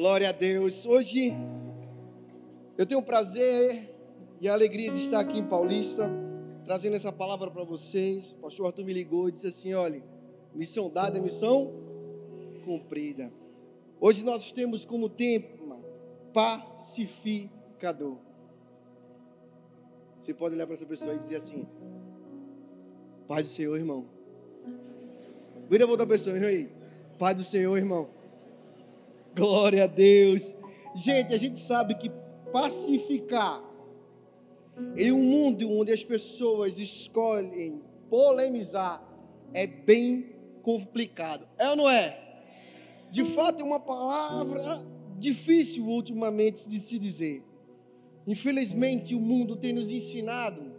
Glória a Deus. Hoje eu tenho o prazer e a alegria de estar aqui em Paulista, trazendo essa palavra para vocês. O pastor Arthur me ligou e disse assim: olha, missão dada é missão cumprida. Hoje nós temos como tema pacificador. Você pode olhar para essa pessoa e dizer assim: Paz do Senhor, irmão. Vira a outra pessoa, irmão aí. Paz do Senhor, irmão. Glória a Deus. Gente, a gente sabe que pacificar em um mundo onde as pessoas escolhem polemizar é bem complicado. É ou não é? De fato, é uma palavra difícil ultimamente de se dizer. Infelizmente, o mundo tem nos ensinado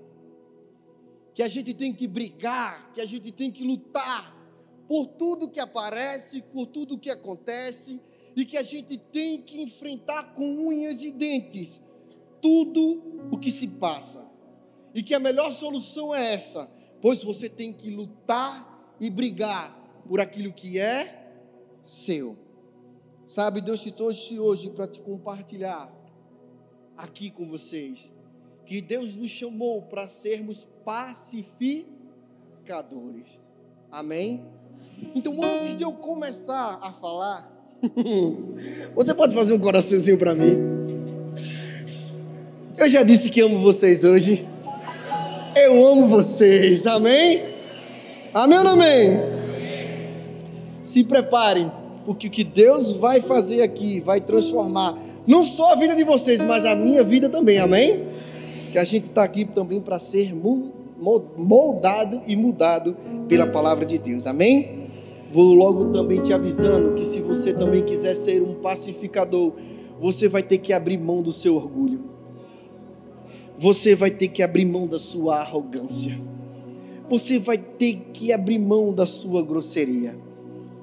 que a gente tem que brigar, que a gente tem que lutar por tudo que aparece, por tudo que acontece, e que a gente tem que enfrentar com unhas e dentes tudo o que se passa. E que a melhor solução é essa, pois você tem que lutar e brigar por aquilo que é seu. Sabe, Deus te trouxe hoje para te compartilhar aqui com vocês que Deus nos chamou para sermos pacificadores. Amém? Então, antes de eu começar a falar, você pode fazer um coraçãozinho para mim? Eu já disse que amo vocês hoje. Eu amo vocês, amém? Amém ou não amém? Se preparem, porque o que Deus vai fazer aqui vai transformar não só a vida de vocês, mas a minha vida também, amém? Que a gente está aqui também para ser moldado e mudado pela palavra de Deus, amém? Vou logo também te avisando que se você também quiser ser um pacificador, você vai ter que abrir mão do seu orgulho. Você vai ter que abrir mão da sua arrogância. Você vai ter que abrir mão da sua grosseria.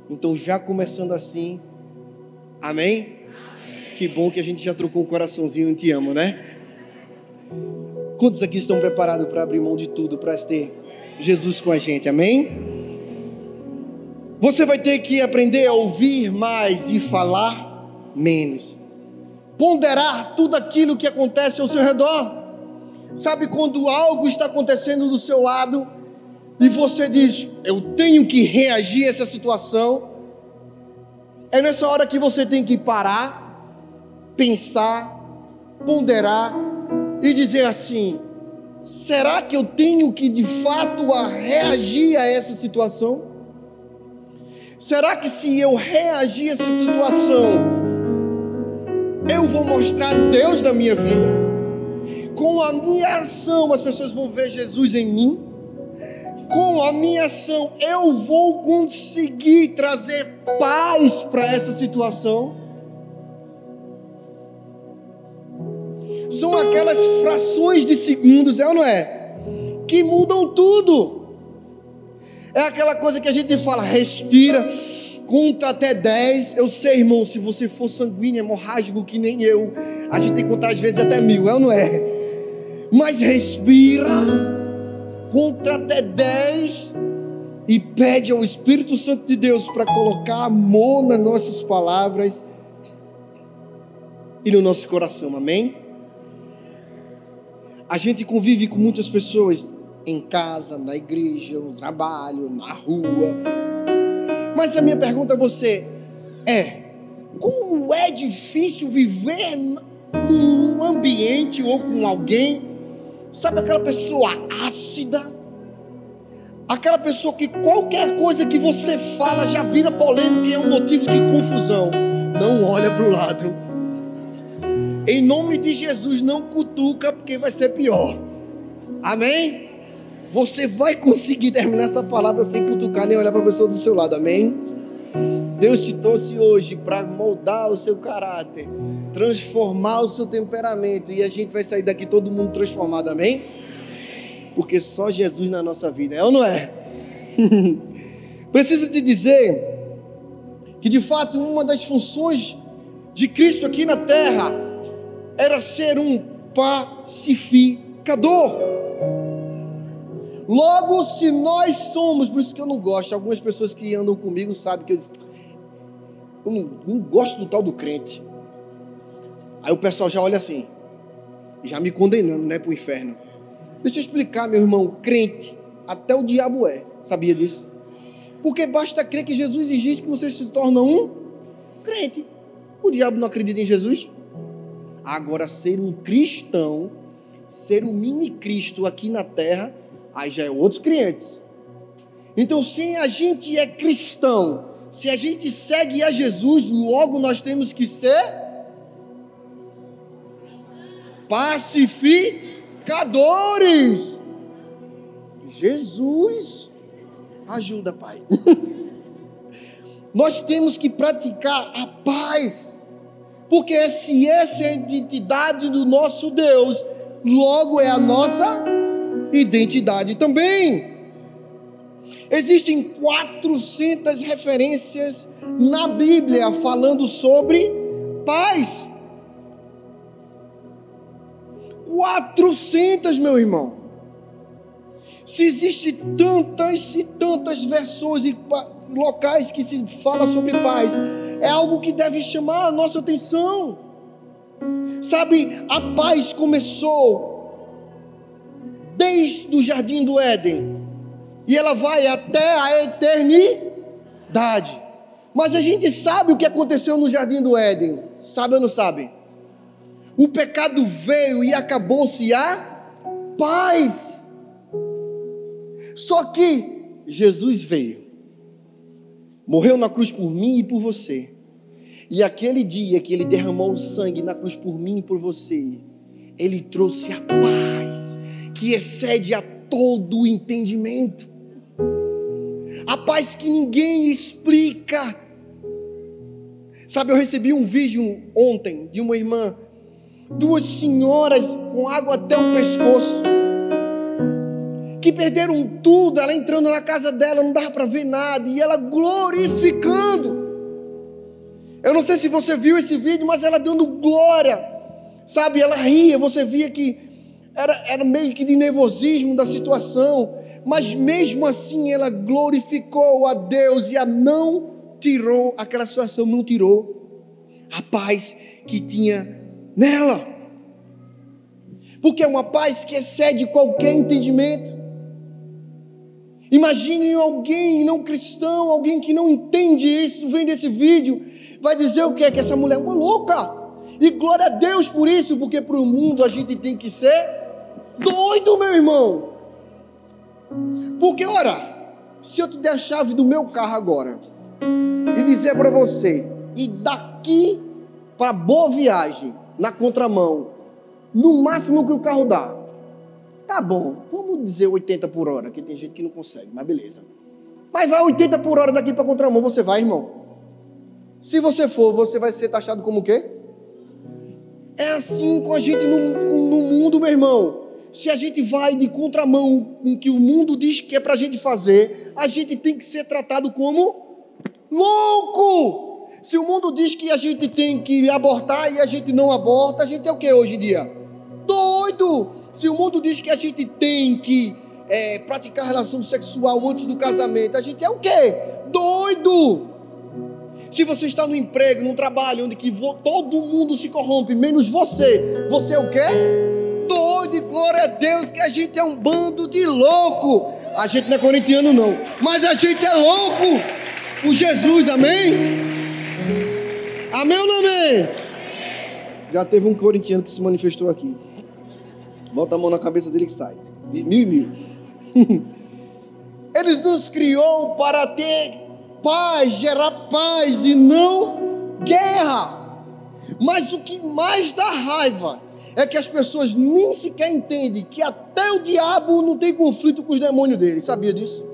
Então, já começando assim, amém? amém. Que bom que a gente já trocou um coraçãozinho, te amo, né? Quantos aqui estão preparados para abrir mão de tudo, para ter Jesus com a gente, amém? Você vai ter que aprender a ouvir mais e falar menos. Ponderar tudo aquilo que acontece ao seu redor. Sabe quando algo está acontecendo do seu lado e você diz: Eu tenho que reagir a essa situação. É nessa hora que você tem que parar, pensar, ponderar e dizer assim: será que eu tenho que de fato a reagir a essa situação? Será que se eu reagir a essa situação, eu vou mostrar Deus na minha vida? Com a minha ação, as pessoas vão ver Jesus em mim? Com a minha ação, eu vou conseguir trazer paz para essa situação? São aquelas frações de segundos, é ou não é? Que mudam tudo. É aquela coisa que a gente fala, respira, conta até 10. Eu sei, irmão, se você for sanguíneo, hemorrágico que nem eu, a gente tem que contar às vezes até mil, é ou não é? Mas respira, conta até 10 e pede ao Espírito Santo de Deus para colocar amor nas nossas palavras e no nosso coração, amém? A gente convive com muitas pessoas em casa, na igreja, no trabalho, na rua. Mas a minha pergunta a você é: como é difícil viver num ambiente ou com alguém, sabe aquela pessoa ácida? Aquela pessoa que qualquer coisa que você fala já vira polêmica e é um motivo de confusão. Não olha para o lado. Em nome de Jesus, não cutuca, porque vai ser pior. Amém? Você vai conseguir terminar essa palavra sem cutucar nem olhar para a pessoa do seu lado, amém? Deus te trouxe hoje para moldar o seu caráter, transformar o seu temperamento e a gente vai sair daqui todo mundo transformado, amém? Porque só Jesus na nossa vida, é ou não é? Preciso te dizer que de fato uma das funções de Cristo aqui na terra era ser um pacificador. Logo, se nós somos, por isso que eu não gosto, algumas pessoas que andam comigo sabem que eu, eu não, não gosto do tal do crente. Aí o pessoal já olha assim, já me condenando, né, para o inferno. Deixa eu explicar, meu irmão, crente, até o diabo é. Sabia disso? Porque basta crer que Jesus existe que você se torna um crente. O diabo não acredita em Jesus? Agora, ser um cristão, ser um mini Cristo aqui na terra, aí já é outros clientes. Então, se a gente é cristão, se a gente segue a Jesus, logo nós temos que ser pacificadores. Jesus, ajuda, Pai. nós temos que praticar a paz, porque se essa é a identidade do nosso Deus, logo é a nossa identidade também. Existem 400 referências na Bíblia falando sobre paz. 400, meu irmão. Se existe tantas e tantas versões e locais que se fala sobre paz, é algo que deve chamar a nossa atenção. Sabe, a paz começou desde o jardim do Éden e ela vai até a eternidade. Mas a gente sabe o que aconteceu no jardim do Éden, sabe ou não sabe? O pecado veio e acabou-se a paz. Só que Jesus veio, morreu na cruz por mim e por você. E aquele dia que ele derramou o sangue na cruz por mim e por você, ele trouxe a paz que excede a todo o entendimento. A paz que ninguém explica. Sabe, eu recebi um vídeo ontem de uma irmã duas senhoras com água até o pescoço, que perderam tudo, ela entrando na casa dela, não dava para ver nada, e ela glorificando. Eu não sei se você viu esse vídeo, mas ela dando glória, sabe? Ela ria, você via que era, era meio que de nervosismo da situação, mas mesmo assim ela glorificou a Deus e a não tirou, aquela situação não tirou a paz que tinha nela. Porque é uma paz que excede qualquer entendimento. Imagine alguém não cristão, alguém que não entende isso, vem desse vídeo, vai dizer o que é que essa mulher é uma louca. E glória a Deus por isso, porque para o mundo a gente tem que ser doido, meu irmão. Porque, ora, se eu te der a chave do meu carro agora e dizer para você, e daqui para boa viagem, na contramão, no máximo que o carro dá. Tá bom, vamos dizer 80 por hora, que tem gente que não consegue, mas beleza. Mas vai 80 por hora daqui para contramão, você vai, irmão? Se você for, você vai ser taxado como o quê? É assim com a gente no, no mundo, meu irmão. Se a gente vai de contramão com o que o mundo diz que é para a gente fazer, a gente tem que ser tratado como louco. Se o mundo diz que a gente tem que abortar e a gente não aborta, a gente é o que hoje em dia? Doido! Se o mundo diz que a gente tem que é, praticar relação sexual antes do casamento, a gente é o que? Doido! Se você está no emprego, num trabalho onde que todo mundo se corrompe, menos você, você é o quê? Doido e glória a Deus que a gente é um bando de louco. A gente não é corintiano não, mas a gente é louco por Jesus, amém? Amém ou não amém? Já teve um corintiano que se manifestou aqui. Bota a mão na cabeça dele que sai. Mil e mil. Ele nos criou para ter paz, gerar paz e não guerra. Mas o que mais dá raiva é que as pessoas nem sequer entendem que até o diabo não tem conflito com os demônios dele. Sabia disso?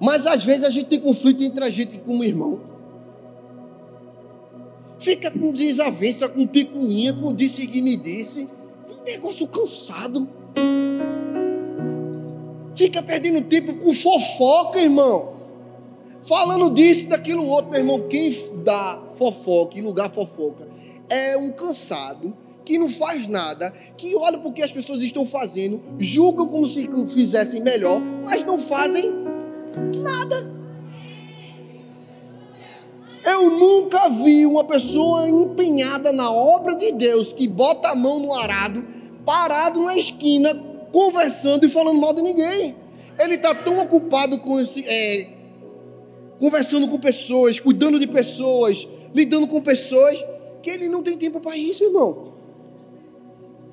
Mas às vezes a gente tem conflito entre a gente como irmão. Fica com desavença, com picuinha, com disse que me disse. Que negócio cansado. Fica perdendo tempo com fofoca, irmão. Falando disso, daquilo outro, meu irmão. Quem dá fofoca em lugar fofoca é um cansado que não faz nada, que olha porque as pessoas estão fazendo, julgam como se fizessem melhor, mas não fazem nada. Eu nunca vi uma pessoa empenhada na obra de Deus que bota a mão no arado, parado na esquina, conversando e falando mal de ninguém. Ele está tão ocupado com esse, é, conversando com pessoas, cuidando de pessoas, lidando com pessoas, que ele não tem tempo para isso, irmão.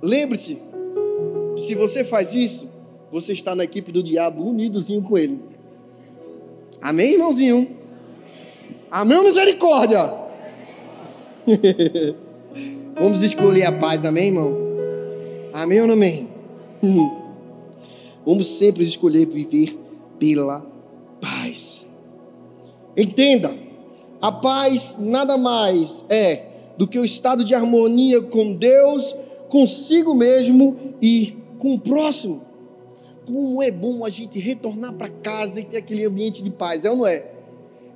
Lembre-se, se você faz isso, você está na equipe do diabo unidozinho com ele. Amém, irmãozinho? Amém misericórdia? Vamos escolher a paz, amém, irmão? Amém ou não amém? Vamos sempre escolher viver pela paz. Entenda, a paz nada mais é do que o estado de harmonia com Deus, consigo mesmo e com o próximo. Como é bom a gente retornar para casa e ter aquele ambiente de paz, é ou não é?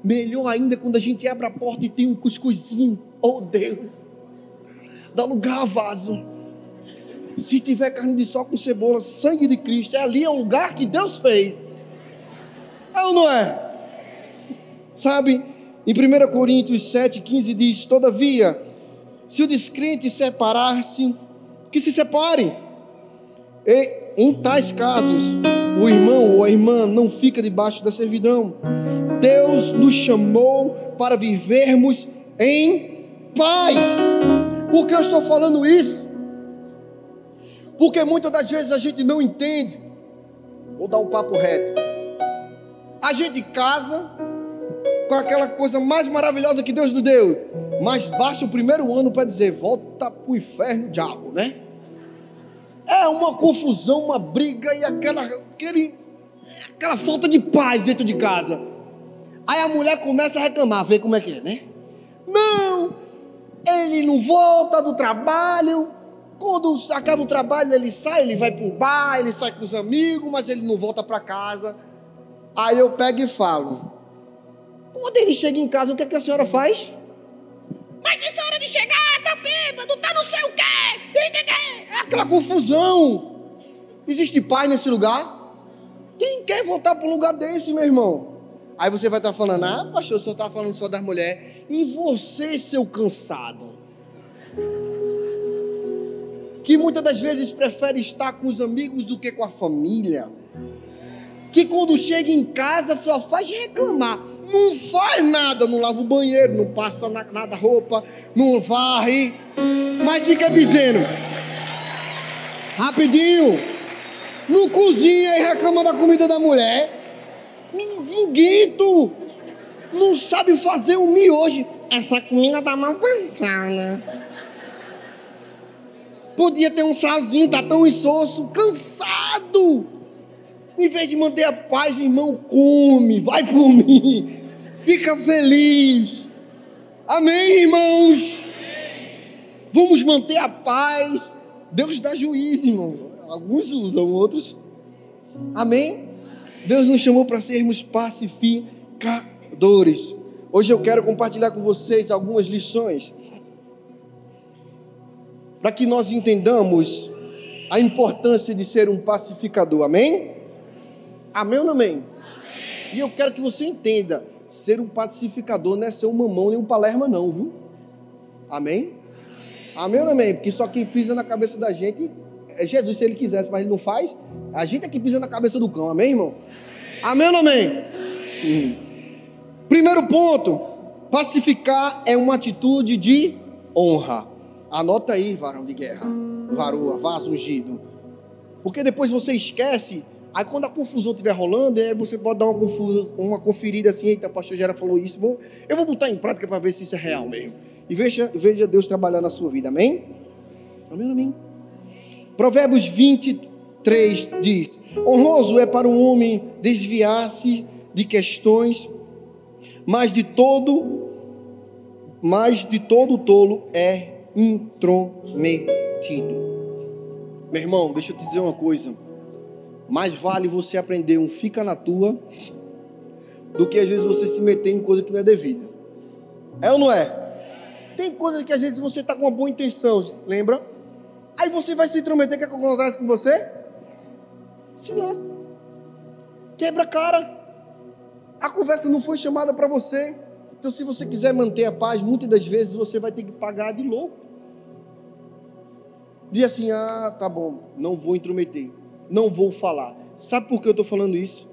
Melhor ainda quando a gente abre a porta e tem um cuscuzinho. Oh Deus, dá lugar a vaso. Se tiver carne de sol com cebola, sangue de Cristo, é ali é o lugar que Deus fez. É ou não é? Sabe, em 1 Coríntios 7,15 diz: Todavia, se o descrente separar-se, que se separem. E, em tais casos, o irmão ou a irmã não fica debaixo da servidão. Deus nos chamou para vivermos em paz. Por que eu estou falando isso? Porque muitas das vezes a gente não entende. Vou dar um papo reto. A gente casa com aquela coisa mais maravilhosa que Deus nos deu, mas basta o primeiro ano para dizer: volta para o inferno, diabo, né? É uma confusão, uma briga e aquela, aquele, aquela falta de paz dentro de casa. Aí a mulher começa a reclamar, vê como é que é, né? Não, ele não volta do trabalho. Quando acaba o trabalho, ele sai, ele vai para um bar, ele sai com os amigos, mas ele não volta para casa. Aí eu pego e falo: quando ele chega em casa, o que, é que a senhora faz? Mas essa hora de chegar, tá bêbado, tá não sei o quê. É aquela confusão. Existe paz nesse lugar? Quem quer voltar para um lugar desse, meu irmão? Aí você vai estar falando, ah, pastor, o senhor está falando só das mulheres. E você, seu cansado? Que muitas das vezes prefere estar com os amigos do que com a família. Que quando chega em casa só faz reclamar. Não faz nada, não lava o banheiro, não passa nada roupa, não varre, mas fica dizendo, rapidinho, não cozinha e reclama da comida da mulher. Mizinguito, não sabe fazer um miojo. Essa comida tá mal pensada. Podia ter um salzinho, tá tão insosso, cansado. Em vez de manter a paz, irmão, come, vai por mim. Fica feliz. Amém, irmãos? Vamos manter a paz. Deus dá juízo, irmão. Alguns usam, outros. Amém? Deus nos chamou para sermos pacificadores. Hoje eu quero compartilhar com vocês algumas lições para que nós entendamos a importância de ser um pacificador. Amém? Amém ou não amém? amém? E eu quero que você entenda: ser um pacificador não é ser um mamão nem um palerma, não, viu? Amém? Amém ou não amém? Porque só quem pisa na cabeça da gente é Jesus, se ele quisesse, mas ele não faz. A gente é que pisa na cabeça do cão, amém, irmão? Amém ou não amém? Hum. Primeiro ponto: pacificar é uma atitude de honra. Anota aí, varão de guerra, varoa, vaso ungido. Porque depois você esquece Aí quando a confusão estiver rolando, aí você pode dar uma, confusa, uma conferida assim, eita, o pastor Gera falou isso, vou, eu vou botar em prática para ver se isso é real mesmo. E veja, veja Deus trabalhar na sua vida, amém? Amém, amém. Provérbios 23 diz: Honroso é para um homem desviar-se de questões, mas de todo, mas de todo tolo é intrometido. Meu irmão, deixa eu te dizer uma coisa mais vale você aprender um fica na tua do que às vezes você se meter em coisa que não é devida. É ou não é? Tem coisas que às vezes você está com uma boa intenção, lembra? Aí você vai se intrometer, quer que acontece com você? Se. Quebra a cara. A conversa não foi chamada para você. Então, se você quiser manter a paz, muitas das vezes você vai ter que pagar de louco. Diz assim: ah, tá bom, não vou intrometer, não vou falar. Sabe por que eu estou falando isso?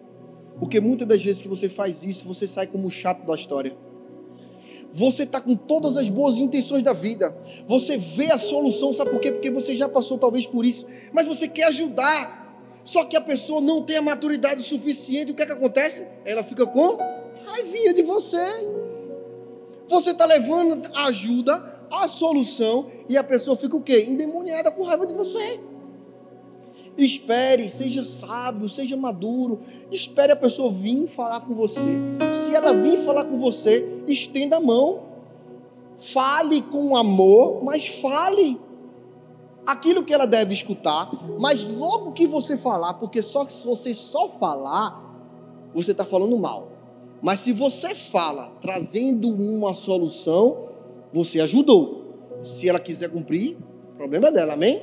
Porque muitas das vezes que você faz isso, você sai como chato da história. Você está com todas as boas intenções da vida. Você vê a solução, sabe por quê? Porque você já passou talvez por isso. Mas você quer ajudar. Só que a pessoa não tem a maturidade suficiente. O que é que acontece? Ela fica com raivinha de você. Você está levando a ajuda, a solução, e a pessoa fica o quê? Endemoniada com raiva de você. Espere, seja sábio, seja maduro. Espere a pessoa vir falar com você. Se ela vir falar com você, estenda a mão. Fale com amor, mas fale aquilo que ela deve escutar. Mas logo que você falar, porque só se você só falar, você está falando mal. Mas se você fala trazendo uma solução, você ajudou. Se ela quiser cumprir, problema dela, amém?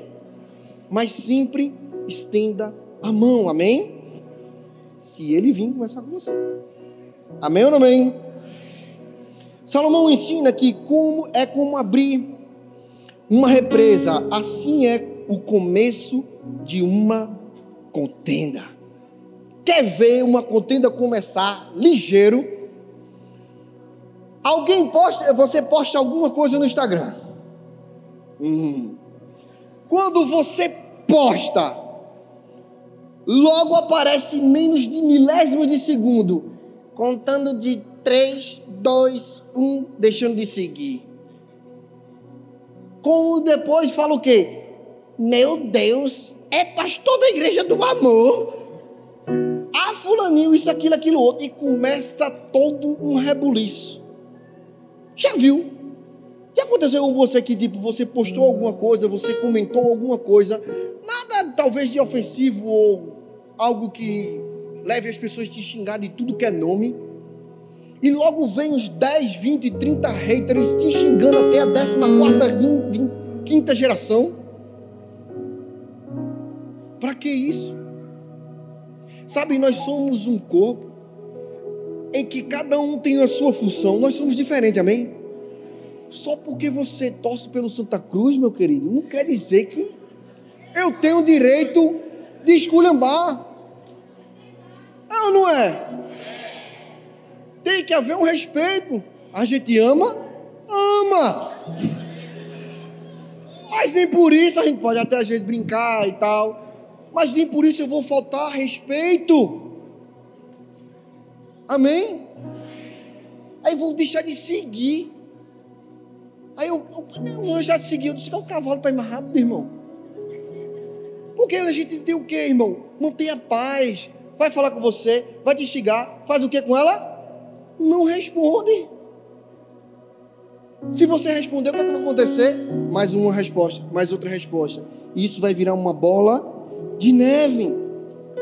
Mas sempre estenda a mão, amém? Se ele vir conversar com você. Amém ou não amém? Salomão ensina que como é como abrir uma represa, assim é o começo de uma contenda. Quer ver uma contenda começar ligeiro? Alguém posta, você posta alguma coisa no Instagram. Hum. Quando você posta, logo aparece menos de milésimos de segundo, contando de 3, 2, 1, deixando de seguir. Como depois fala o quê? Meu Deus, é pastor da igreja do amor ah, fulaninho, isso, aquilo, aquilo outro. E começa todo um rebuliço. Já viu? Já aconteceu com você que, tipo, você postou alguma coisa, você comentou alguma coisa, nada talvez de ofensivo ou algo que leve as pessoas a te xingar de tudo que é nome. E logo vem os 10, 20, 30 haters te xingando até a 14, quinta geração. Para que isso? Sabe, nós somos um corpo em que cada um tem a sua função. Nós somos diferentes, amém? Só porque você torce pelo Santa Cruz, meu querido, não quer dizer que eu tenho direito de esculhambar. É ou não é? Tem que haver um respeito. A gente ama, ama. Mas nem por isso a gente pode até às vezes brincar e tal mas nem por isso eu vou faltar respeito. Amém? Aí vou deixar de seguir. Aí eu, eu vou deixar de seguir, eu disse que é um cavalo para ir mais rápido, irmão. Porque a gente tem o que, irmão? Manter a paz. Vai falar com você, vai te xingar, faz o que com ela? Não responde. Se você responder, o que, é que vai acontecer? Mais uma resposta, mais outra resposta. E isso vai virar uma bola de neve.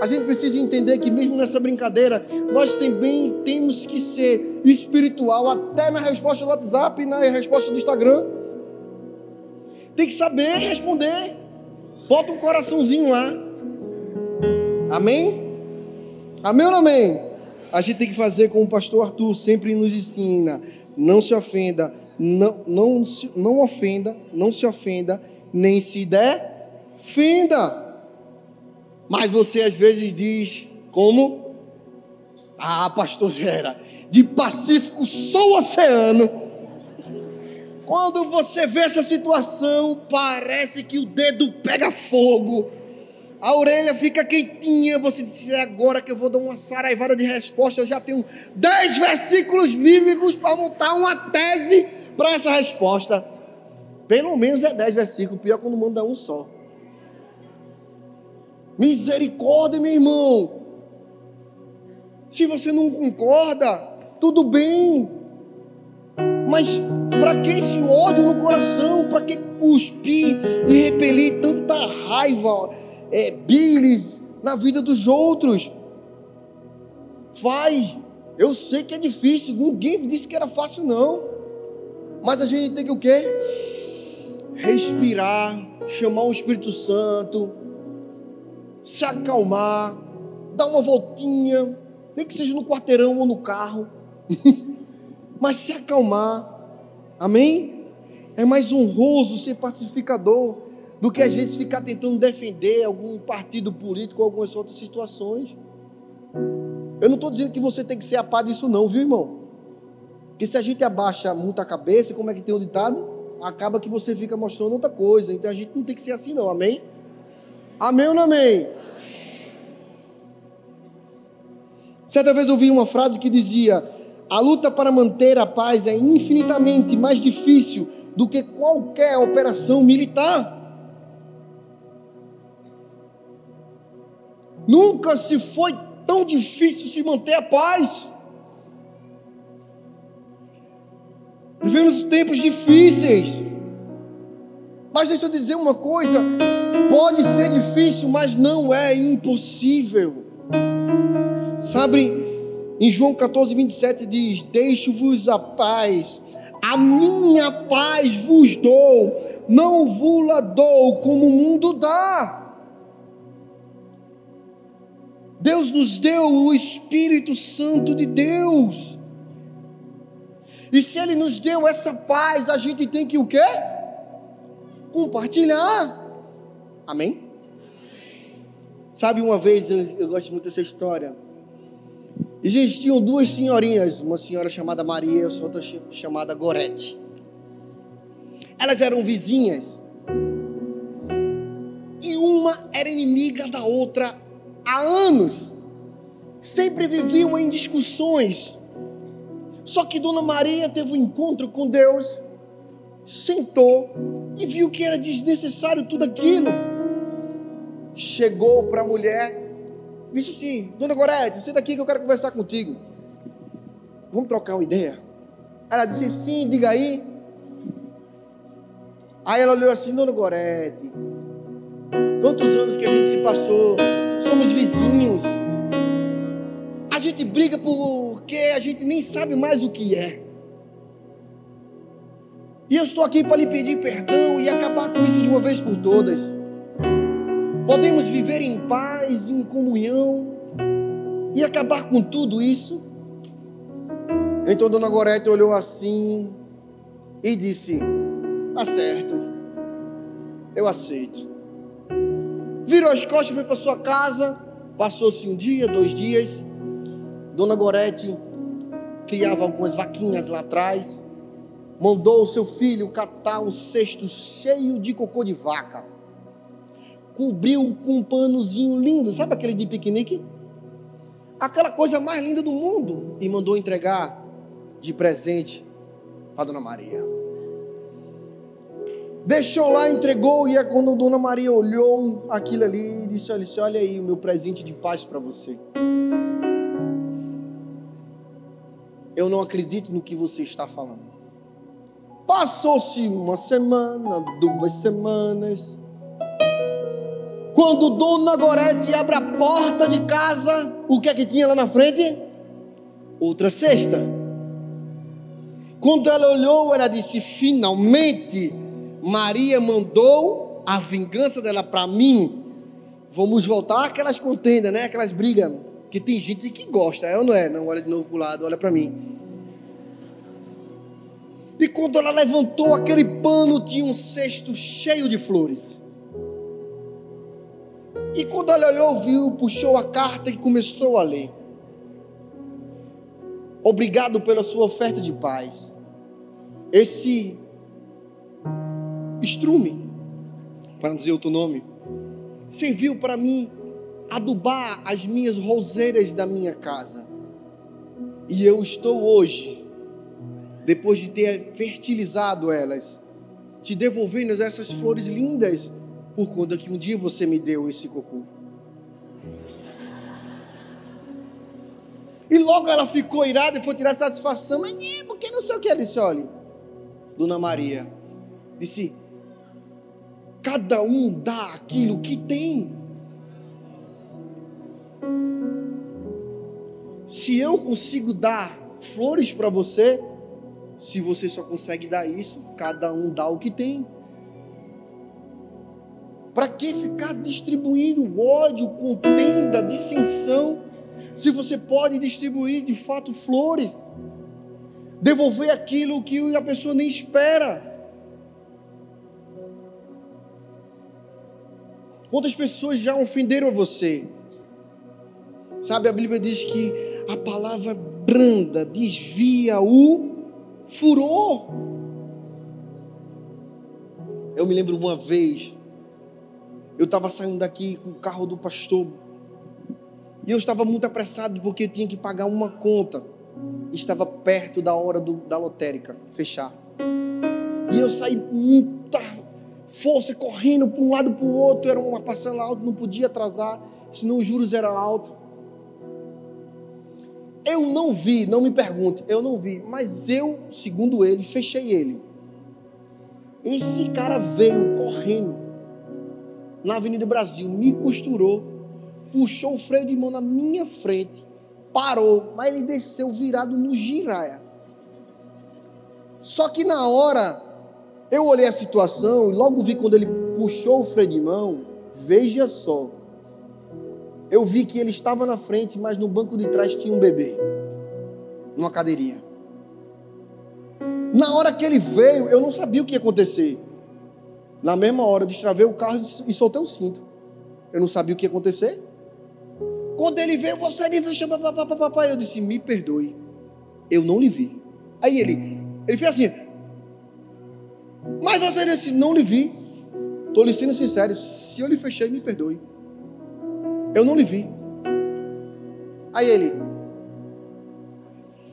A gente precisa entender que mesmo nessa brincadeira, nós também temos que ser espiritual até na resposta do WhatsApp e na resposta do Instagram. Tem que saber responder. Bota um coraçãozinho lá. Amém? Amém ou não amém? A gente tem que fazer como o pastor Arthur sempre nos ensina. Não se ofenda, não, não, não ofenda, não se ofenda, nem se defenda. Mas você às vezes diz, como? Ah, pastor Gera, de Pacífico sou oceano. Quando você vê essa situação, parece que o dedo pega fogo, a orelha fica quentinha. Você diz: é agora que eu vou dar uma saraivada de resposta. Eu já tenho dez versículos bíblicos para montar uma tese para essa resposta. Pelo menos é dez versículos, pior quando manda um só. Misericórdia, meu irmão. Se você não concorda, tudo bem. Mas para que esse ódio no coração? Para que cuspir e repelir tanta raiva, é, bilis na vida dos outros? Vai. Eu sei que é difícil. Ninguém disse que era fácil, não. Mas a gente tem que o quê? Respirar, chamar o Espírito Santo se acalmar, dar uma voltinha, nem que seja no quarteirão ou no carro. mas se acalmar. Amém? É mais honroso ser pacificador do que às vezes ficar tentando defender algum partido político ou algumas outras situações. Eu não estou dizendo que você tem que ser a par disso, não, viu, irmão? Porque se a gente abaixa muito a cabeça, como é que tem o ditado? Acaba que você fica mostrando outra coisa. Então a gente não tem que ser assim, não, amém? Amém ou não amém? Certa vez eu ouvi uma frase que dizia: A luta para manter a paz é infinitamente mais difícil do que qualquer operação militar. Nunca se foi tão difícil se manter a paz. Vivemos tempos difíceis. Mas deixa eu dizer uma coisa: pode ser difícil, mas não é impossível. Sabe, em João 14, 27 diz: Deixo-vos a paz, a minha paz vos dou, não vos la dou como o mundo dá. Deus nos deu o Espírito Santo de Deus. E se Ele nos deu essa paz, a gente tem que o quê? Compartilhar. Amém? Sabe, uma vez, eu, eu gosto muito dessa história. Existiam duas senhorinhas, uma senhora chamada Maria e outra chamada Gorete. Elas eram vizinhas. E uma era inimiga da outra há anos, sempre viviam em discussões. Só que Dona Maria teve um encontro com Deus, sentou e viu que era desnecessário tudo aquilo. Chegou para a mulher, disse assim: Dona Gorete, senta aqui que eu quero conversar contigo. Vamos trocar uma ideia? Ela disse: Sim, diga aí. Aí ela olhou assim: Dona Gorete, tantos anos que a gente se passou somos vizinhos. A gente briga porque a gente nem sabe mais o que é. E eu estou aqui para lhe pedir perdão e acabar com isso de uma vez por todas. Podemos viver em paz, em comunhão e acabar com tudo isso. Então Dona Gorete olhou assim e disse: Tá certo, eu aceito virou as costas, foi para sua casa. Passou-se um dia, dois dias. Dona Gorete criava algumas vaquinhas lá atrás. Mandou o seu filho catar um cesto cheio de cocô de vaca. Cobriu com um panozinho lindo, sabe aquele de piquenique? Aquela coisa mais linda do mundo. E mandou entregar de presente para Dona Maria. Deixou lá, entregou, e é quando Dona Maria olhou aquilo ali e disse: Olha, olha aí o meu presente de paz para você. Eu não acredito no que você está falando. Passou-se uma semana, duas semanas. Quando Dona Gorete abre a porta de casa, o que é que tinha lá na frente? Outra cesta. Quando ela olhou, ela disse: Finalmente Maria mandou a vingança dela para mim. Vamos voltar àquelas contendas, né? Aquelas brigas. Que tem gente que gosta, é ou não é? Não, olha de novo para o lado, olha para mim. E quando ela levantou aquele pano, tinha um cesto cheio de flores. E quando ela olhou, viu, puxou a carta e começou a ler. Obrigado pela sua oferta de paz. Esse estrume, para dizer outro nome, serviu para mim adubar as minhas roseiras da minha casa. E eu estou hoje, depois de ter fertilizado elas, te devolvendo essas flores lindas, por conta que um dia você me deu esse cocô. E logo ela ficou irada e foi tirar satisfação. Mas porque não sei o que. Ela disse: olha, Dona Maria, disse: Cada um dá aquilo que tem. Se eu consigo dar flores para você, se você só consegue dar isso, cada um dá o que tem. Para que ficar distribuindo ódio, contenda, dissensão, se você pode distribuir de fato flores? devolver aquilo que a pessoa nem espera. Quantas pessoas já ofenderam você? Sabe, a Bíblia diz que a palavra branda desvia o furor. Eu me lembro uma vez, eu estava saindo daqui com o carro do pastor, e eu estava muito apressado porque eu tinha que pagar uma conta. Estava perto da hora do, da lotérica fechar. E eu saí muita força, correndo para um lado para o outro. Era uma parcela alta, não podia atrasar, senão os juros eram altos. Eu não vi, não me pergunte, eu não vi, mas eu, segundo ele, fechei ele. Esse cara veio correndo na Avenida Brasil, me costurou, puxou o freio de mão na minha frente, parou, mas ele desceu virado no giraia. Só que na hora, eu olhei a situação e logo vi quando ele puxou o freio de mão, veja só, eu vi que ele estava na frente, mas no banco de trás tinha um bebê, numa cadeirinha. Na hora que ele veio, eu não sabia o que ia acontecer. Na mesma hora, eu destravei o carro e soltei o cinto. Eu não sabia o que ia acontecer. Quando ele veio, você me fechou, papai. Eu disse, me perdoe. Eu não lhe vi. Aí ele, ele fez assim. Mas você disse, não lhe vi. Estou lhe sendo sincero. Se eu lhe fechei, me perdoe. Eu não lhe vi. Aí ele.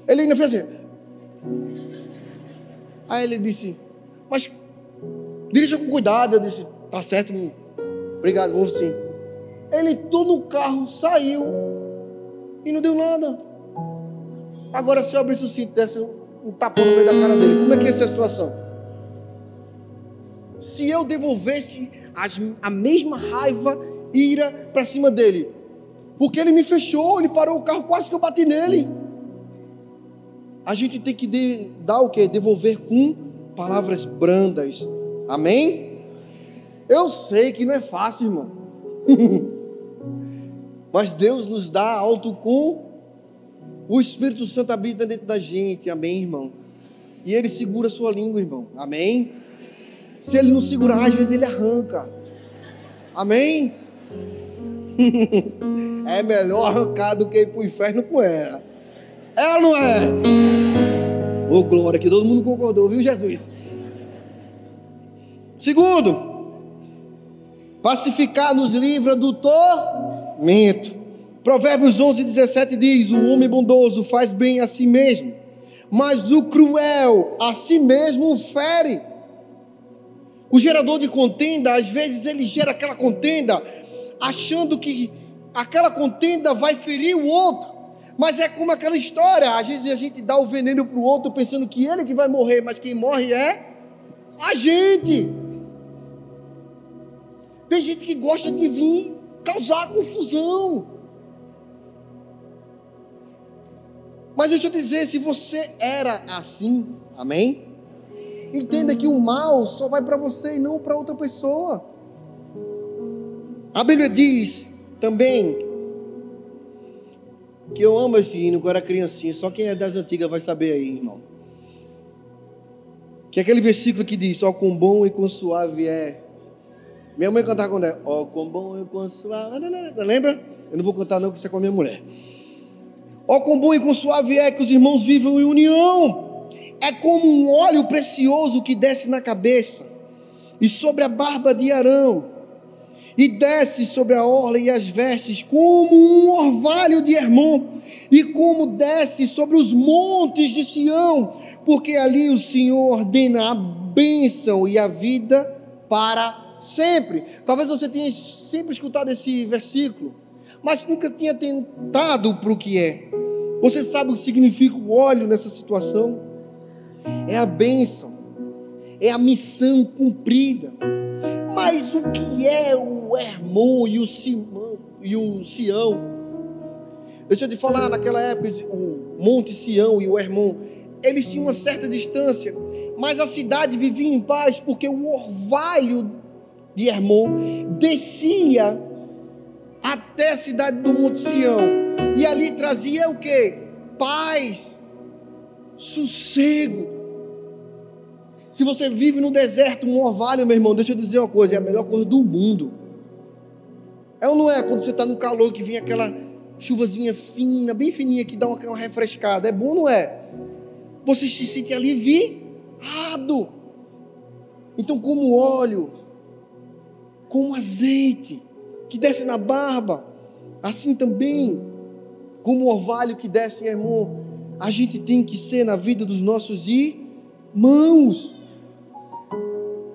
Ele ainda fez assim. Aí ele disse, mas dirija com cuidado. Eu disse, tá certo, obrigado, vou sim. Ele entrou no carro, saiu e não deu nada. Agora, se eu abrisse o cinto, desse um tapão no meio da cara dele, como é que ia ser a situação? Se eu devolvesse as, a mesma raiva ira para cima dele. Porque ele me fechou, ele parou o carro, quase que eu bati nele. A gente tem que de, dar o que? Devolver com palavras brandas. Amém? Eu sei que não é fácil, irmão. Mas Deus nos dá alto com o Espírito Santo habita dentro da gente. Amém, irmão? E ele segura a sua língua, irmão. Amém? Se ele não segurar, às vezes ele arranca. Amém? é melhor arrancar do que ir para o inferno com ela. É ou não é? Ô oh, glória, que todo mundo concordou, viu, Jesus? Segundo, pacificar nos livra do tormento. Provérbios 11, 17 diz: O homem bondoso faz bem a si mesmo, mas o cruel a si mesmo fere. O gerador de contenda, às vezes, ele gera aquela contenda achando que aquela contenda vai ferir o outro. Mas é como aquela história, às vezes a gente dá o veneno para o outro pensando que ele que vai morrer, mas quem morre é a gente. Tem gente que gosta de vir causar confusão. Mas deixa eu dizer, se você era assim, amém? Entenda que o mal só vai para você e não para outra pessoa. A Bíblia diz também que eu amo esse hino quando era criancinha, só quem é das antigas vai saber aí, irmão. Que é aquele versículo que diz: Ó, quão bom e quão suave é. Minha mãe cantava quando é: Ó, quão bom e quão suave. Lembra? Eu não vou cantar, não, que isso é com a minha mulher. Ó, quão bom e quão suave é que os irmãos vivam em união. É como um óleo precioso que desce na cabeça e sobre a barba de Arão e desce sobre a orla e as vestes, como um orvalho de Hermon, e como desce sobre os montes de Sião, porque ali o Senhor ordena a bênção e a vida para sempre. Talvez você tenha sempre escutado esse versículo, mas nunca tinha tentado para o que é. Você sabe o que significa o óleo nessa situação? É a bênção, é a missão cumprida. Mas o que é o Hermon e o Simão e o Sião? Deixa eu te falar, naquela época, o Monte Sião e o Hermon, eles tinham uma certa distância, mas a cidade vivia em paz porque o orvalho de Hermon descia até a cidade do Monte Sião e ali trazia o que? Paz. sossego. Se você vive no deserto, um orvalho, meu irmão, deixa eu dizer uma coisa: é a melhor coisa do mundo. É ou não é? Quando você está no calor, que vem aquela chuvazinha fina, bem fininha, que dá uma, refrescada. É bom ou não é? Você se sente aliviado. Então, como óleo, como azeite que desce na barba, assim também, como orvalho que desce, irmão, a gente tem que ser na vida dos nossos irmãos.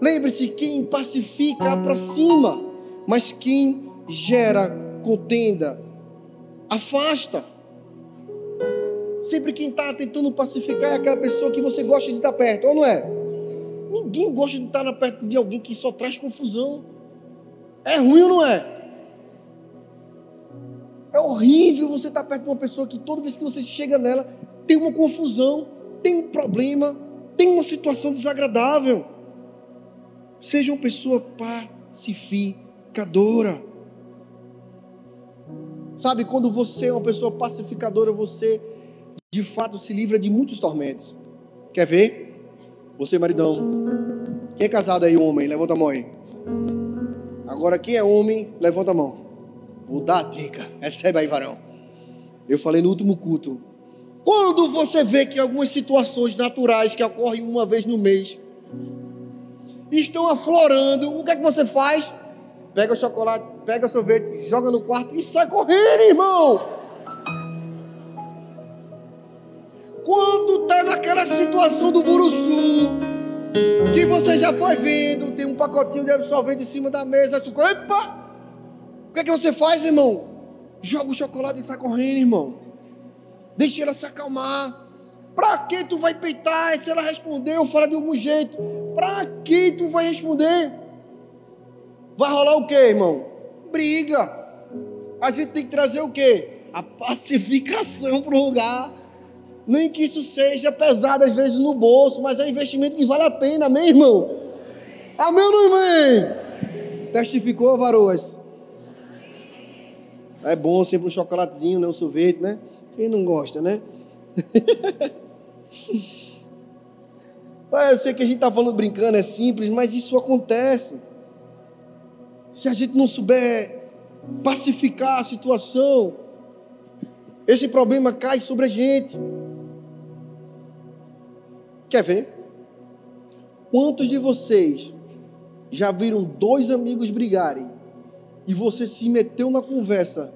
Lembre-se: quem pacifica aproxima, mas quem gera contenda afasta. Sempre quem está tentando pacificar é aquela pessoa que você gosta de estar perto, ou não é? Ninguém gosta de estar perto de alguém que só traz confusão. É ruim ou não é? É horrível você estar perto de uma pessoa que toda vez que você chega nela tem uma confusão, tem um problema, tem uma situação desagradável. Seja uma pessoa pacificadora. Sabe, quando você é uma pessoa pacificadora, você de fato se livra de muitos tormentos. Quer ver? Você, maridão. Quem é casado aí, homem? Levanta a mão aí. Agora, quem é homem, levanta a mão. Vou dar a dica. Recebe aí, varão. Eu falei no último culto. Quando você vê que algumas situações naturais que ocorrem uma vez no mês estão aflorando, o que é que você faz? pega o chocolate, pega o sorvete, joga no quarto e sai correndo, irmão. Quando está naquela situação do buruçu, que você já foi vendo, tem um pacotinho de absorvente em cima da mesa, tu, epa! O que é que você faz, irmão? Joga o chocolate e sai correndo, irmão. Deixa ela se acalmar. Pra que tu vai peitar se ela responder ou falar de algum jeito? Pra que tu vai responder? Vai rolar o que, irmão? Briga. A gente tem que trazer o que? A pacificação para o lugar. Nem que isso seja pesado às vezes no bolso, mas é um investimento que vale a pena, amém, irmão? Amém ou não? Testificou, varoas? É bom sempre um chocolatezinho, né? Um sorvete, né? Quem não gosta, né? Eu sei que a gente está falando brincando, é simples, mas isso acontece se a gente não souber pacificar a situação, esse problema cai sobre a gente. Quer ver? Quantos de vocês já viram dois amigos brigarem e você se meteu na conversa,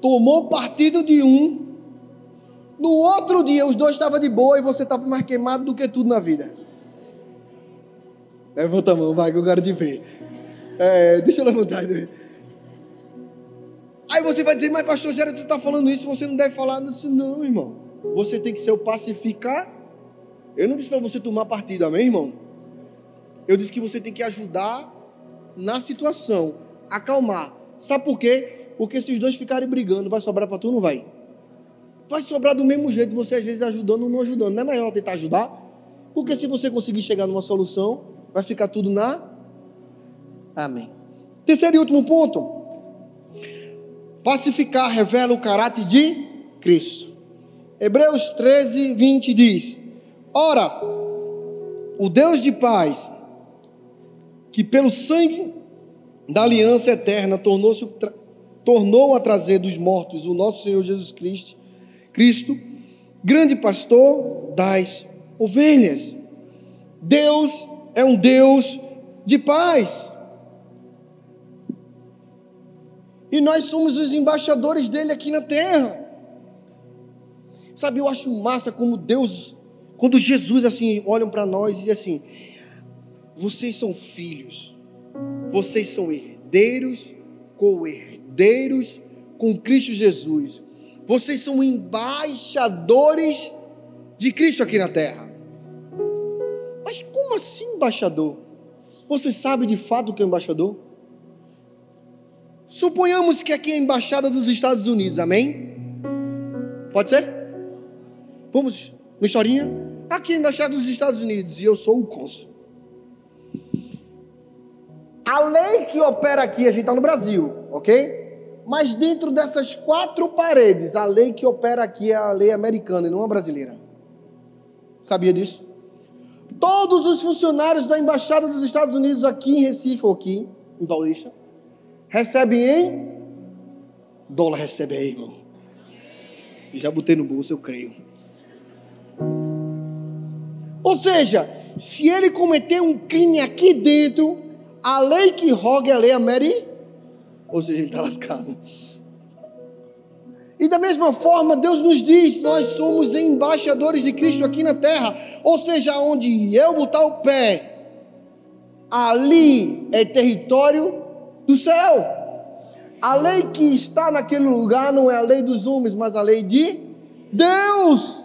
tomou partido de um, no outro dia os dois estavam de boa e você estava mais queimado do que tudo na vida? Levanta a mão, vai, que eu quero te ver. É, deixa eu levantar. Aí você vai dizer, mas pastor Gerard, você está falando isso, você não deve falar isso. Não, irmão. Você tem que ser o pacificar. Eu não disse para você tomar partido, amém, irmão? Eu disse que você tem que ajudar na situação, acalmar. Sabe por quê? Porque se os dois ficarem brigando, vai sobrar para tu ou não vai? Vai sobrar do mesmo jeito, você às vezes ajudando ou não ajudando. Não é melhor tentar ajudar? Porque se você conseguir chegar numa solução, vai ficar tudo na Amém. Terceiro e último ponto. Pacificar revela o caráter de Cristo. Hebreus 13, 20 diz: Ora, o Deus de paz, que pelo sangue da aliança eterna tornou, tornou a trazer dos mortos o nosso Senhor Jesus Cristo, Cristo, grande pastor das ovelhas. Deus é um Deus de paz. E nós somos os embaixadores dele aqui na terra. Sabe, eu acho massa como Deus, quando Jesus assim olham para nós e diz assim: vocês são filhos, vocês são herdeiros, co-herdeiros com Cristo Jesus. Vocês são embaixadores de Cristo aqui na terra. Mas como assim embaixador? Você sabe de fato o que é embaixador? Suponhamos que aqui é a embaixada dos Estados Unidos, amém? Pode ser? Vamos, uma historinha? Aqui é a embaixada dos Estados Unidos e eu sou o cônsul. A lei que opera aqui, a gente está no Brasil, ok? Mas dentro dessas quatro paredes, a lei que opera aqui é a lei americana e não a brasileira. Sabia disso? Todos os funcionários da Embaixada dos Estados Unidos aqui em Recife ou aqui em Paulista recebem em dólar, recebe aí, irmão. Já botei no bolso, eu creio. Ou seja, se ele cometer um crime aqui dentro, a lei que roga é a lei Ameri, ou seja, ele está lascado. E da mesma forma, Deus nos diz: nós somos embaixadores de Cristo aqui na terra. Ou seja, onde eu botar o pé, ali é território do céu. A lei que está naquele lugar não é a lei dos homens, mas a lei de Deus.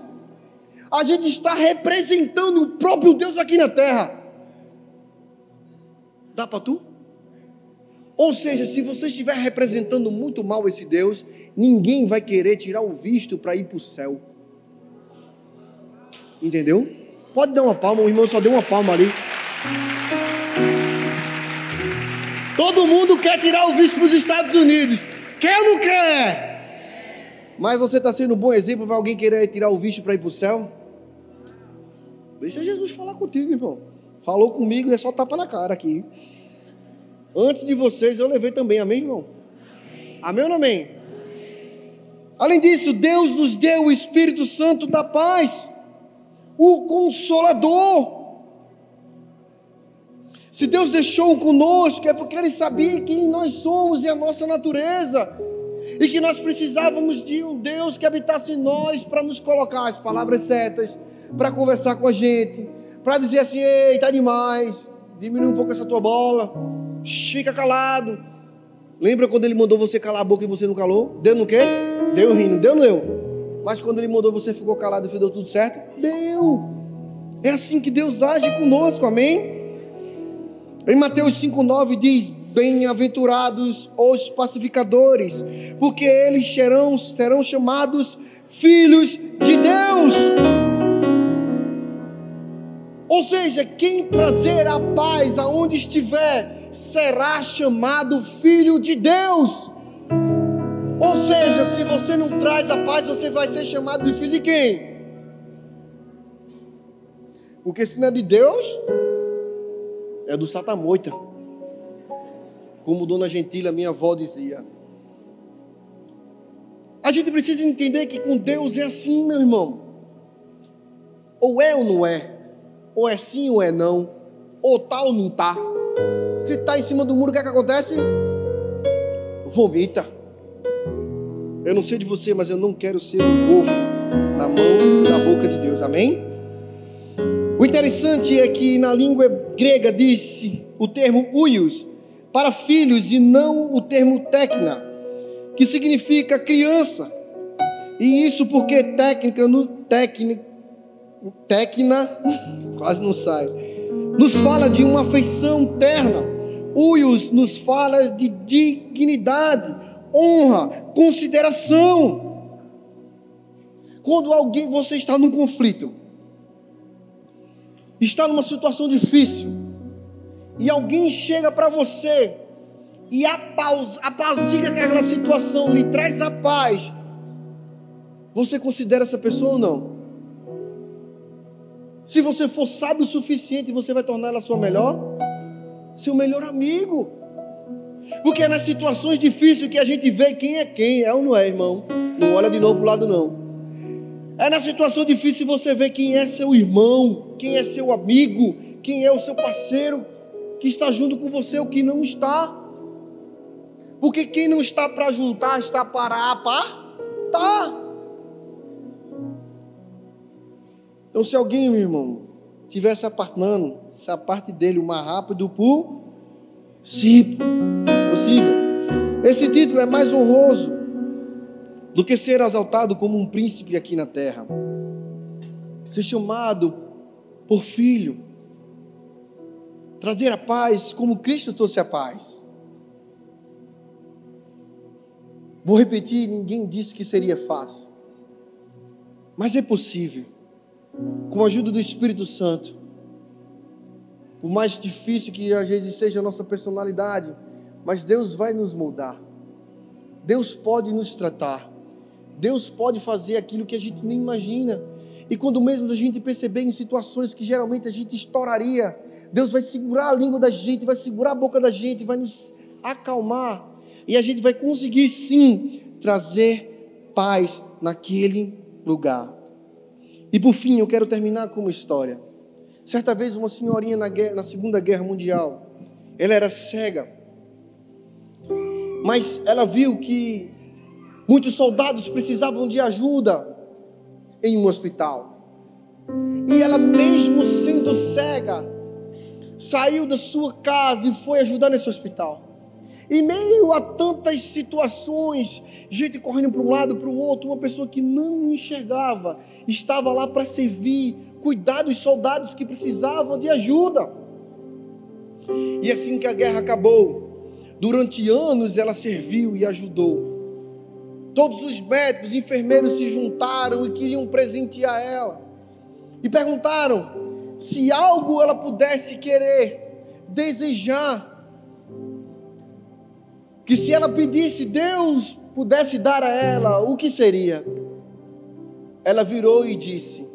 A gente está representando o próprio Deus aqui na terra. Dá para tu? Ou seja, se você estiver representando muito mal esse Deus, ninguém vai querer tirar o visto para ir para o céu. Entendeu? Pode dar uma palma, o irmão só deu uma palma ali. Todo mundo quer tirar o visto para os Estados Unidos. Quer ou não quer? Mas você está sendo um bom exemplo para alguém querer tirar o visto para ir para o céu? Deixa Jesus falar contigo, irmão. Falou comigo, é só tapa na cara aqui. Antes de vocês eu levei também, amém, irmão? Amém ou não amém? Além disso, Deus nos deu o Espírito Santo da paz, o Consolador. Se Deus deixou conosco, é porque Ele sabia quem nós somos e a nossa natureza, e que nós precisávamos de um Deus que habitasse em nós para nos colocar as palavras certas, para conversar com a gente, para dizer assim: ei, está demais, diminui um pouco essa tua bola, fica calado. Lembra quando Ele mandou você calar a boca e você não calou? Deu no quê? Deu rindo, deu no eu. Mas quando Ele mandou você ficou calado e deu tudo certo? Deu. É assim que Deus age conosco, amém? Em Mateus 5,9 diz: Bem-aventurados os pacificadores, porque eles serão, serão chamados filhos de Deus. Ou seja, quem trazer a paz aonde estiver, será chamado filho de Deus. Ou seja, se você não traz a paz, você vai ser chamado de filho de quem? Porque se não é de Deus, é do satamoita. Como Dona Gentilha, minha avó, dizia. A gente precisa entender que com Deus é assim, meu irmão. Ou é ou não é. Ou é sim ou é não. Ou tá ou não tá. Se tá em cima do muro, o que, é que acontece? Vomita. Eu não sei de você, mas eu não quero ser um golfo na mão e na boca de Deus. Amém? O interessante é que na língua grega disse o termo uios para filhos e não o termo tecna, que significa criança. E isso porque técnica no técnica tecna quase não sai. Nos fala de uma afeição terna. Uios nos fala de dignidade, honra, consideração. Quando alguém você está num conflito, está numa situação difícil, e alguém chega para você e apazigua aquela situação, lhe traz a paz, você considera essa pessoa ou não? Se você for sábio o suficiente, você vai tornar ela sua melhor, seu melhor amigo. Porque é nas situações difíceis que a gente vê quem é quem, é ou não é, irmão? Não olha de novo para o lado, não. É na situação difícil você vê quem é seu irmão, quem é seu amigo, quem é o seu parceiro que está junto com você, o que não está. Porque quem não está para juntar, está para apartar. Então, se alguém, meu irmão, estivesse apartando, se a parte dele o mais rápido possível. Esse título é mais honroso do que ser exaltado como um príncipe aqui na terra. Ser chamado por filho. Trazer a paz como Cristo trouxe a paz. Vou repetir, ninguém disse que seria fácil. Mas é possível. Com a ajuda do Espírito Santo. Por mais difícil que às vezes seja a nossa personalidade, mas Deus vai nos moldar. Deus pode nos tratar. Deus pode fazer aquilo que a gente nem imagina. E quando mesmo a gente perceber em situações que geralmente a gente estouraria, Deus vai segurar a língua da gente, vai segurar a boca da gente, vai nos acalmar. E a gente vai conseguir sim trazer paz naquele lugar. E por fim, eu quero terminar com uma história. Certa vez, uma senhorinha na, guerra, na Segunda Guerra Mundial, ela era cega, mas ela viu que muitos soldados precisavam de ajuda em um hospital. E ela, mesmo sendo cega, saiu da sua casa e foi ajudar nesse hospital. Em meio a tantas situações, gente correndo para um lado, para o outro, uma pessoa que não enxergava, estava lá para servir, cuidar dos soldados que precisavam de ajuda. E assim que a guerra acabou, durante anos ela serviu e ajudou. Todos os médicos, enfermeiros se juntaram e queriam presentear ela. E perguntaram se algo ela pudesse querer, desejar que se ela pedisse, Deus pudesse dar a ela, o que seria? Ela virou e disse: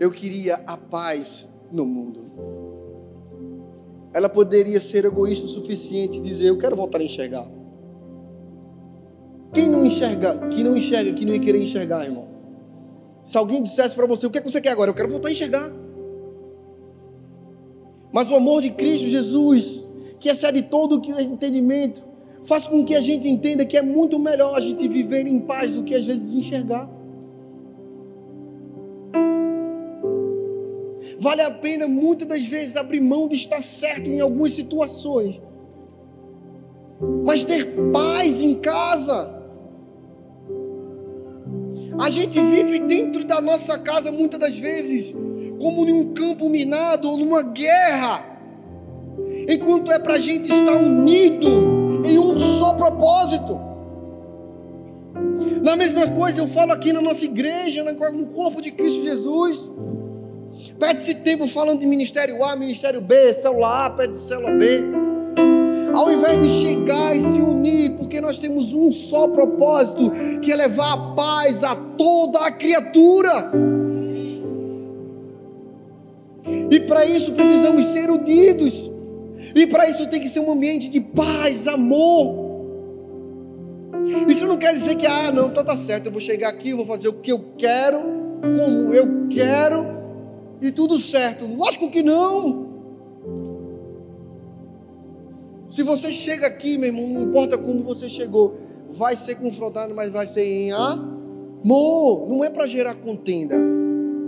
Eu queria a paz no mundo. Ela poderia ser egoísta o suficiente e dizer: Eu quero voltar a enxergar. Quem não enxerga, que não enxerga, que não ia querer enxergar, irmão? Se alguém dissesse para você: O que, é que você quer agora? Eu quero voltar a enxergar. Mas o amor de Cristo Jesus que excede todo o entendimento, faz com que a gente entenda que é muito melhor a gente viver em paz do que às vezes enxergar. Vale a pena muitas das vezes abrir mão de estar certo em algumas situações, mas ter paz em casa. A gente vive dentro da nossa casa muitas das vezes como em um campo minado ou numa guerra enquanto é para a gente estar unido em um só propósito. Na mesma coisa eu falo aqui na nossa igreja, no corpo de Cristo Jesus. Perde-se tempo falando de ministério A, ministério B, célula A, pede célula B. Ao invés de chegar e se unir, porque nós temos um só propósito, que é levar a paz a toda a criatura. E para isso precisamos ser unidos. E para isso tem que ser um ambiente de paz, amor. Isso não quer dizer que, ah, não, então tá certo, eu vou chegar aqui, vou fazer o que eu quero, como eu quero, e tudo certo. Lógico que não. Se você chega aqui, meu irmão, não importa como você chegou, vai ser confrontado, mas vai ser em amor. Não é para gerar contenda,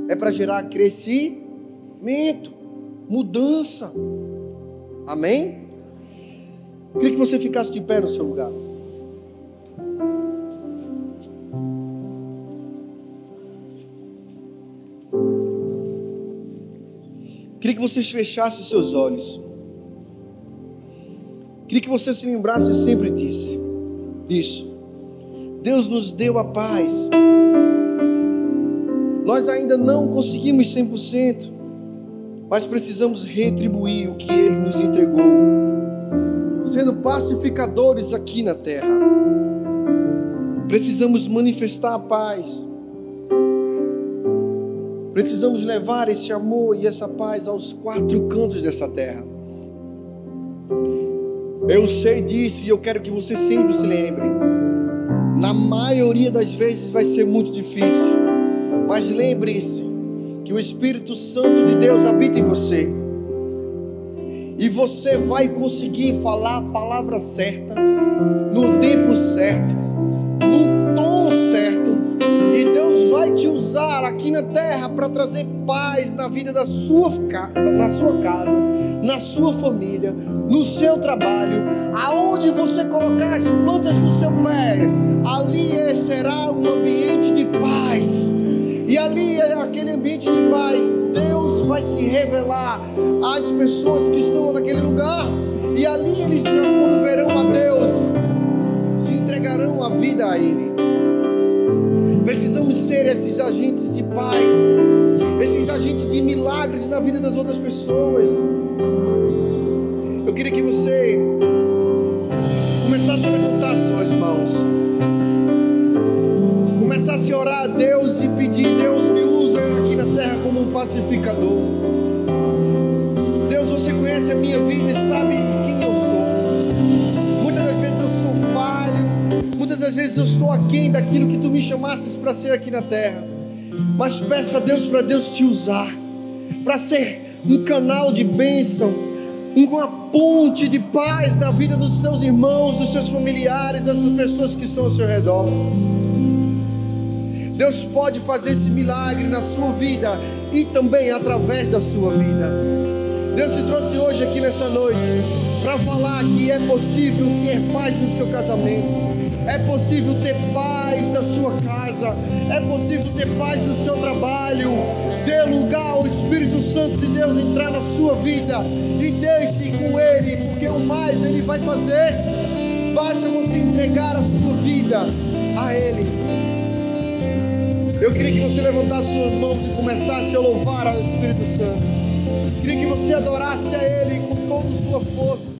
é para gerar crescimento, mudança. Amém? Queria que você ficasse de pé no seu lugar. Queria que você fechasse seus olhos. Queria que você se lembrasse sempre disso. Deus nos deu a paz. Nós ainda não conseguimos 100% mas precisamos retribuir o que Ele nos entregou, sendo pacificadores aqui na terra. Precisamos manifestar a paz, precisamos levar esse amor e essa paz aos quatro cantos dessa terra. Eu sei disso e eu quero que você sempre se lembre. Na maioria das vezes vai ser muito difícil, mas lembre-se que o Espírito Santo de Deus habita em você. E você vai conseguir falar a palavra certa, no tempo certo, no tom certo. E Deus vai te usar aqui na terra para trazer paz na vida da sua, na sua casa, na sua família, no seu trabalho, aonde você colocar as plantas do seu pé, ali será um ambiente de paz e ali é aquele ambiente de paz. Deus vai se revelar às pessoas que estão naquele lugar. E ali eles, quando verão a Deus, se entregarão a vida a Ele. Precisamos ser esses agentes de paz, esses agentes de milagres na vida das outras pessoas. Eu queria que você começasse a levantar suas mãos a orar a Deus e pedir: Deus me usa pacificador. Deus, você conhece a minha vida e sabe quem eu sou. Muitas das vezes eu sou falho, muitas das vezes eu estou aquém daquilo que tu me chamasses para ser aqui na terra. Mas peça a Deus para Deus te usar, para ser um canal de bênção, uma ponte de paz na vida dos seus irmãos, dos seus familiares, das pessoas que estão ao seu redor. Deus pode fazer esse milagre na sua vida e também através da sua vida. Deus te trouxe hoje aqui nessa noite para falar que é possível ter paz no seu casamento, é possível ter paz na sua casa, é possível ter paz no seu trabalho. Dê lugar ao Espírito Santo de Deus entrar na sua vida e deixe com Ele, porque o mais Ele vai fazer. Basta você entregar a sua vida a Ele. Eu queria que você levantasse suas mãos e começasse a louvar ao Espírito Santo. Queria que você adorasse a Ele com toda a sua força.